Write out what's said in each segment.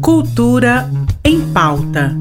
Cultura em pauta.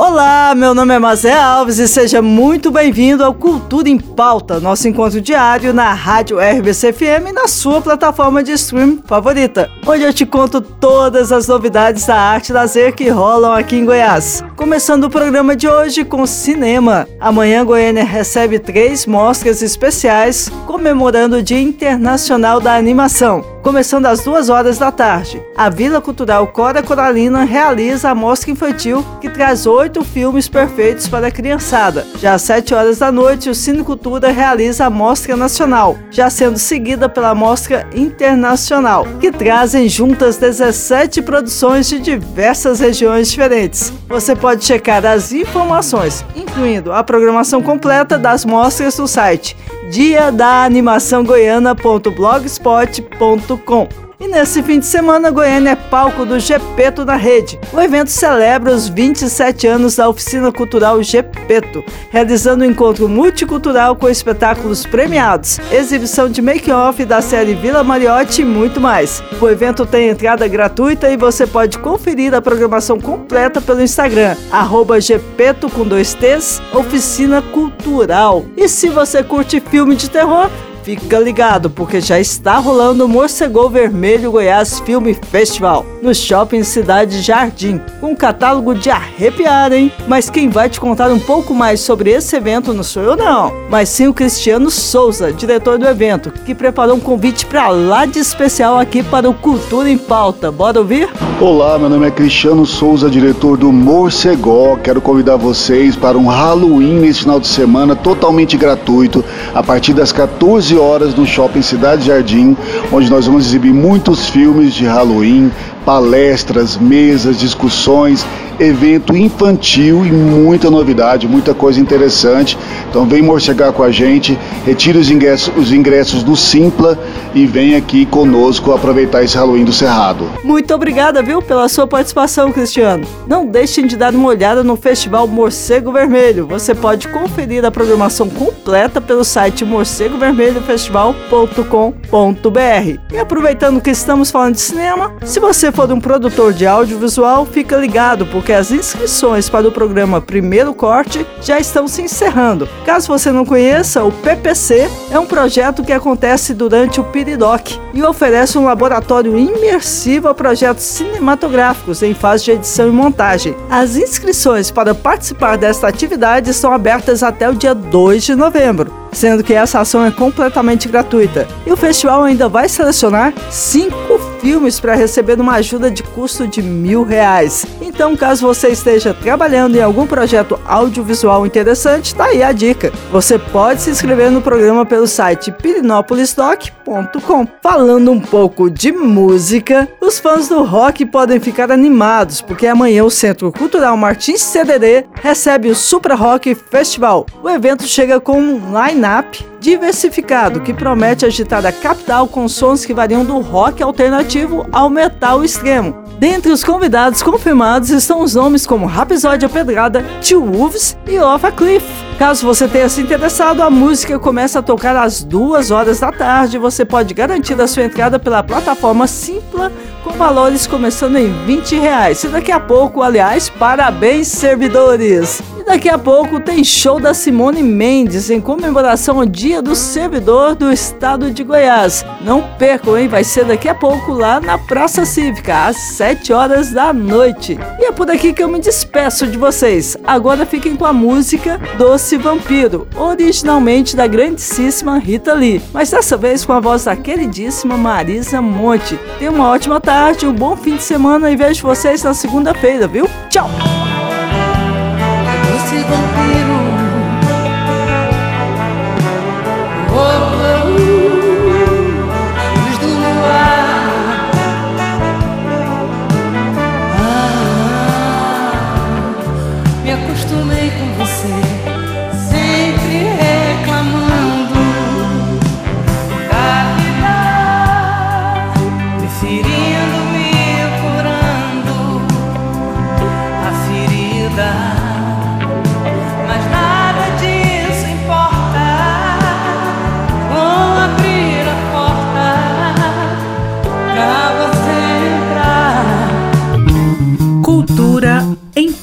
Olá, meu nome é Mazé Alves e seja muito bem-vindo ao Cultura em Pauta, nosso encontro diário na Rádio RBC FM na sua plataforma de stream favorita, onde eu te conto todas as novidades da arte e lazer que rolam aqui em Goiás. Começando o programa de hoje com cinema. Amanhã Goiânia recebe três mostras especiais comemorando o Dia Internacional da Animação começando às duas horas da tarde. A Vila Cultural Cora Coralina realiza a mostra infantil que traz oito filmes perfeitos para a criançada. Já às sete horas da noite, o Cine Cultura realiza a Mostra Nacional, já sendo seguida pela Mostra Internacional, que trazem juntas 17 produções de diversas regiões diferentes. Você pode checar as informações, incluindo a programação completa das mostras no site dia da animação goiana.blogspot.com. E nesse fim de semana, Goiânia é palco do Gepeto na Rede. O evento celebra os 27 anos da Oficina Cultural Gepeto, realizando um encontro multicultural com espetáculos premiados, exibição de make-off da série Vila Mariotti e muito mais. O evento tem entrada gratuita e você pode conferir a programação completa pelo Instagram, arroba Gepeto com dois T's, Oficina Cultural. E se você curte filme de terror, Fica ligado, porque já está rolando o Morcegou Vermelho Goiás Filme Festival no Shopping Cidade Jardim, com um catálogo de arrepiar, hein? Mas quem vai te contar um pouco mais sobre esse evento não sou eu não, mas sim o Cristiano Souza, diretor do evento, que preparou um convite para lá de especial aqui para o Cultura em Pauta. Bora ouvir? Olá, meu nome é Cristiano Souza, diretor do Morcegó. Quero convidar vocês para um Halloween nesse final de semana totalmente gratuito, a partir das 14 horas no Shopping Cidade Jardim, onde nós vamos exibir muitos filmes de Halloween, palestras, mesas, discussões, evento infantil e muita novidade, muita coisa interessante. Então vem morcegar com a gente, retire os ingressos, os ingressos do Simpla e vem aqui conosco aproveitar esse Halloween do Cerrado. Muito obrigada, viu, pela sua participação, Cristiano. Não deixem de dar uma olhada no Festival Morcego Vermelho. Você pode conferir a programação completa pelo site morcegovermelhofestival.com.br. E aproveitando que estamos falando de cinema, se você for um produtor de audiovisual, fica ligado, porque as inscrições para o programa Primeiro Corte já estão se encerrando. Caso você não conheça, o PPC é um projeto que acontece durante o Piridoc e oferece um laboratório imersivo a projetos cinematográficos em fase de edição e montagem. As inscrições para participar desta atividade estão abertas até o dia 2 de novembro, sendo que essa ação é completamente gratuita. E o festival ainda vai selecionar cinco filmes para receber uma ajuda de custo de mil reais. Então, caso você esteja trabalhando em algum projeto audiovisual interessante, tá aí a dica. Você pode se inscrever no programa pelo site pirinopolisdoc.com. Falando um pouco de música, os fãs do rock podem ficar animados, porque amanhã o Centro Cultural Martins Cederê recebe o Supra Rock Festival. O evento chega com um line-up diversificado que promete agitar a capital com sons que variam do rock alternativo ao metal extremo. Dentre os convidados confirmados estão os nomes como Rhapsody Pedrada, Tio Wolves e Off a Cliff. Caso você tenha se interessado, a música começa a tocar às duas horas da tarde. Você pode garantir a sua entrada pela plataforma Simpla com valores começando em 20 reais. E daqui a pouco, aliás, parabéns servidores! Daqui a pouco tem show da Simone Mendes em comemoração ao Dia do Servidor do Estado de Goiás. Não percam, hein? Vai ser daqui a pouco lá na Praça Cívica, às 7 horas da noite. E é por aqui que eu me despeço de vocês. Agora fiquem com a música Doce Vampiro, originalmente da grandíssima Rita Lee, mas dessa vez com a voz da queridíssima Marisa Monte. Tenham uma ótima tarde, um bom fim de semana e vejo vocês na segunda-feira, viu? Tchau!